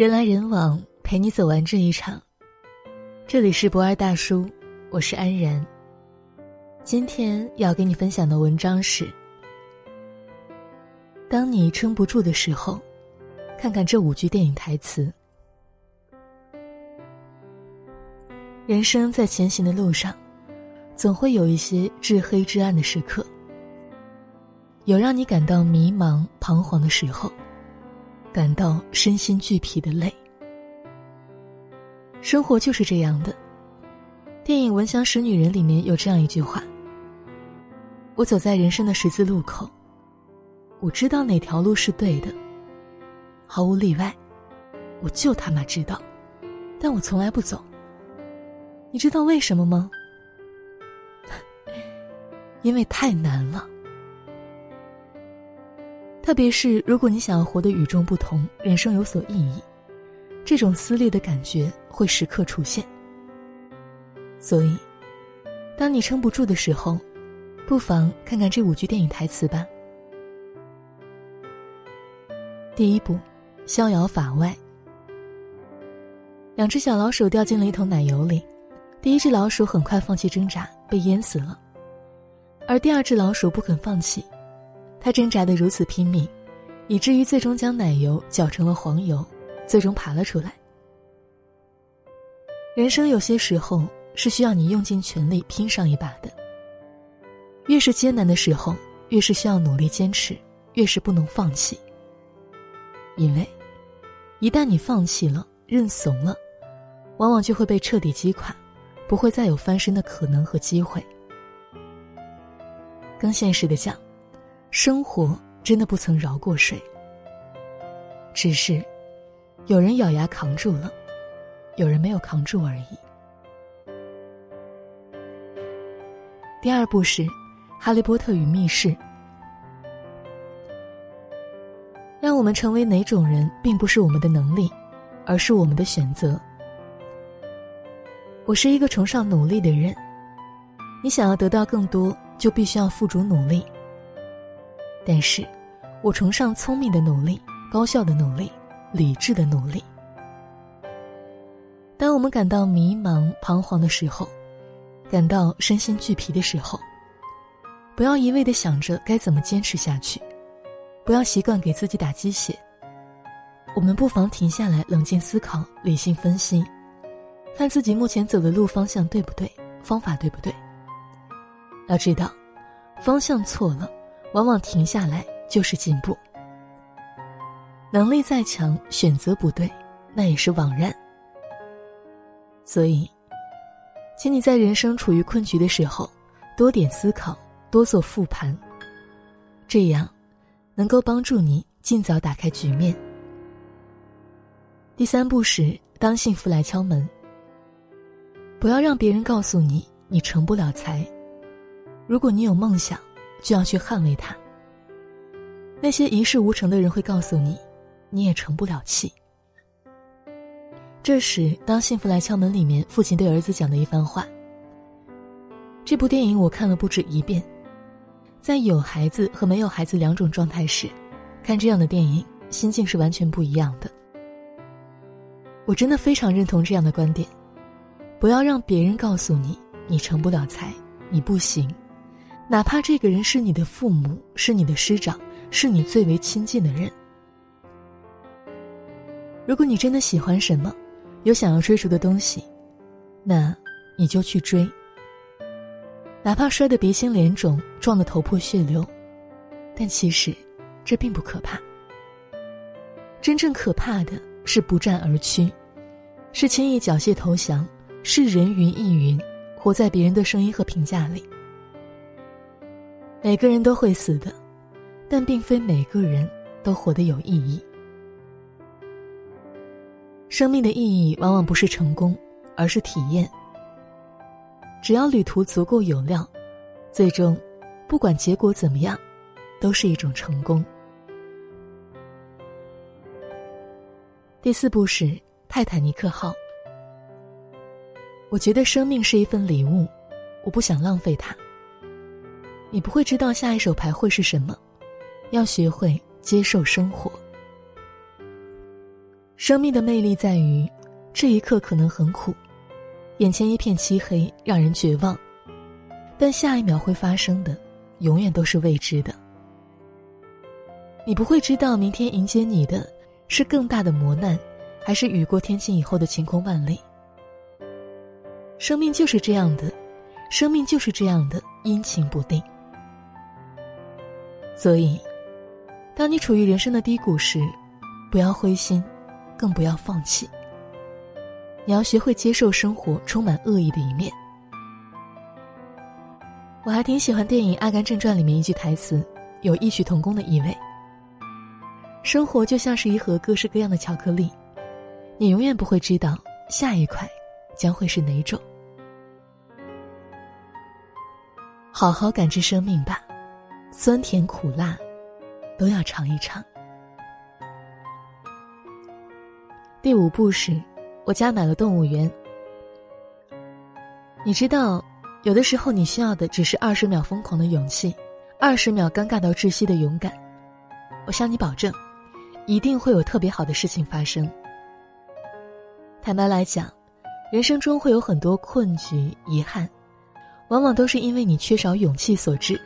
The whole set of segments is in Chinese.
人来人往，陪你走完这一场。这里是博二大叔，我是安然。今天要给你分享的文章是：当你撑不住的时候，看看这五句电影台词。人生在前行的路上，总会有一些至黑至暗的时刻，有让你感到迷茫、彷徨的时候。感到身心俱疲的累，生活就是这样的。电影《闻香识女人》里面有这样一句话：“我走在人生的十字路口，我知道哪条路是对的，毫无例外，我就他妈知道，但我从来不走。你知道为什么吗？因为太难了。”特别是如果你想要活得与众不同，人生有所意义，这种撕裂的感觉会时刻出现。所以，当你撑不住的时候，不妨看看这五句电影台词吧。第一步，逍遥法外。两只小老鼠掉进了一桶奶油里，第一只老鼠很快放弃挣扎，被淹死了，而第二只老鼠不肯放弃。他挣扎的如此拼命，以至于最终将奶油搅成了黄油，最终爬了出来。人生有些时候是需要你用尽全力拼上一把的。越是艰难的时候，越是需要努力坚持，越是不能放弃。因为，一旦你放弃了、认怂了，往往就会被彻底击垮，不会再有翻身的可能和机会。更现实的讲。生活真的不曾饶过谁，只是有人咬牙扛住了，有人没有扛住而已。第二步是《哈利波特与密室》，让我们成为哪种人，并不是我们的能力，而是我们的选择。我是一个崇尚努力的人，你想要得到更多，就必须要付出努力。但是，我崇尚聪明的努力、高效的努力、理智的努力。当我们感到迷茫、彷徨的时候，感到身心俱疲的时候，不要一味的想着该怎么坚持下去，不要习惯给自己打鸡血。我们不妨停下来，冷静思考，理性分析，看自己目前走的路方向对不对，方法对不对。要知道，方向错了。往往停下来就是进步。能力再强，选择不对，那也是枉然。所以，请你在人生处于困局的时候，多点思考，多做复盘。这样，能够帮助你尽早打开局面。第三步是当幸福来敲门。不要让别人告诉你你成不了才。如果你有梦想。就要去捍卫它。那些一事无成的人会告诉你，你也成不了气。这时，当幸福来敲门里面，父亲对儿子讲的一番话。这部电影我看了不止一遍，在有孩子和没有孩子两种状态时，看这样的电影，心境是完全不一样的。我真的非常认同这样的观点：不要让别人告诉你你成不了才，你不行。哪怕这个人是你的父母，是你的师长，是你最为亲近的人。如果你真的喜欢什么，有想要追逐的东西，那你就去追。哪怕摔得鼻青脸肿，撞得头破血流，但其实这并不可怕。真正可怕的是不战而屈，是轻易缴械投降，是人云亦云，活在别人的声音和评价里。每个人都会死的，但并非每个人都活得有意义。生命的意义往往不是成功，而是体验。只要旅途足够有料，最终，不管结果怎么样，都是一种成功。第四步是泰坦尼克号。我觉得生命是一份礼物，我不想浪费它。你不会知道下一手牌会是什么，要学会接受生活。生命的魅力在于，这一刻可能很苦，眼前一片漆黑，让人绝望，但下一秒会发生的，永远都是未知的。你不会知道明天迎接你的，是更大的磨难，还是雨过天晴以后的晴空万里。生命就是这样的，生命就是这样的阴晴不定。所以。当你处于人生的低谷时，不要灰心，更不要放弃。你要学会接受生活充满恶意的一面。我还挺喜欢电影《阿甘正传》里面一句台词，有异曲同工的意味。生活就像是一盒各式各样的巧克力，你永远不会知道下一块将会是哪种。好好感知生命吧，酸甜苦辣。都要尝一尝。第五步是，我家买了动物园。你知道，有的时候你需要的只是二十秒疯狂的勇气，二十秒尴尬到窒息的勇敢。我向你保证，一定会有特别好的事情发生。坦白来讲，人生中会有很多困局、遗憾，往往都是因为你缺少勇气所致，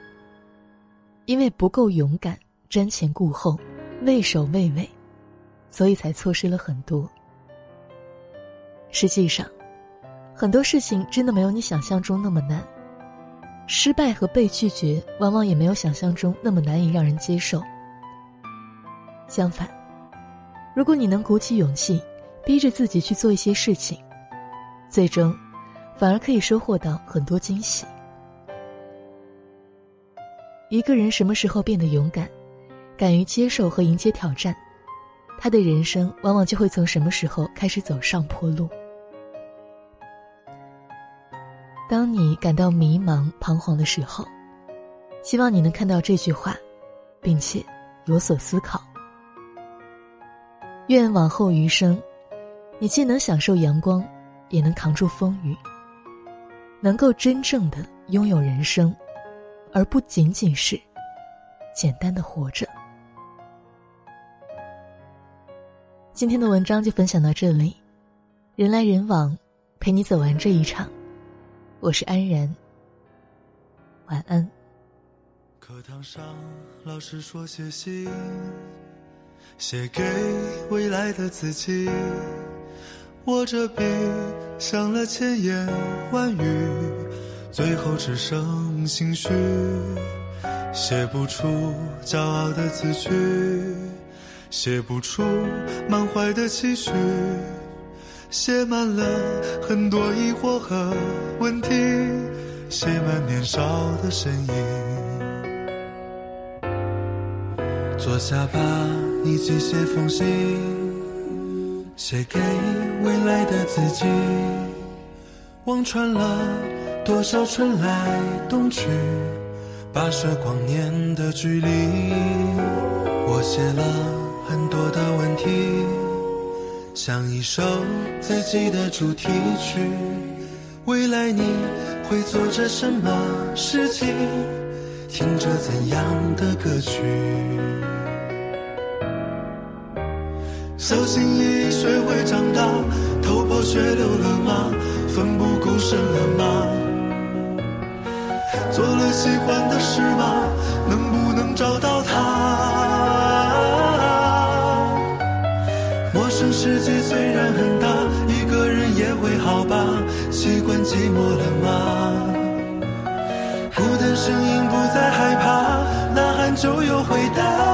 因为不够勇敢。瞻前顾后，畏首畏尾，所以才错失了很多。实际上，很多事情真的没有你想象中那么难。失败和被拒绝，往往也没有想象中那么难以让人接受。相反，如果你能鼓起勇气，逼着自己去做一些事情，最终，反而可以收获到很多惊喜。一个人什么时候变得勇敢？敢于接受和迎接挑战，他的人生往往就会从什么时候开始走上坡路。当你感到迷茫、彷徨的时候，希望你能看到这句话，并且有所思考。愿往后余生，你既能享受阳光，也能扛住风雨，能够真正的拥有人生，而不仅仅是简单的活着。今天的文章就分享到这里，人来人往，陪你走完这一场。我是安然，晚安。课堂上，老师说写信，写给未来的自己。握着笔，想了千言万语，最后只剩心绪，写不出骄傲的字句。写不出满怀的期许，写满了很多疑惑和问题，写满年少的身影。坐下吧，一起写封信，写给未来的自己。望穿了多少春来冬去，跋涉光年的距离。我写了。很多的问题，像一首自己的主题曲。未来你会做着什么事情？听着怎样的歌曲？小心翼翼学会长大，头破血流了吗？奋不顾身了吗？做了喜欢的事吗？能不能找到他？陌生世界虽然很大，一个人也会好吧？习惯寂寞了吗？孤单声音不再害怕，呐喊就有回答。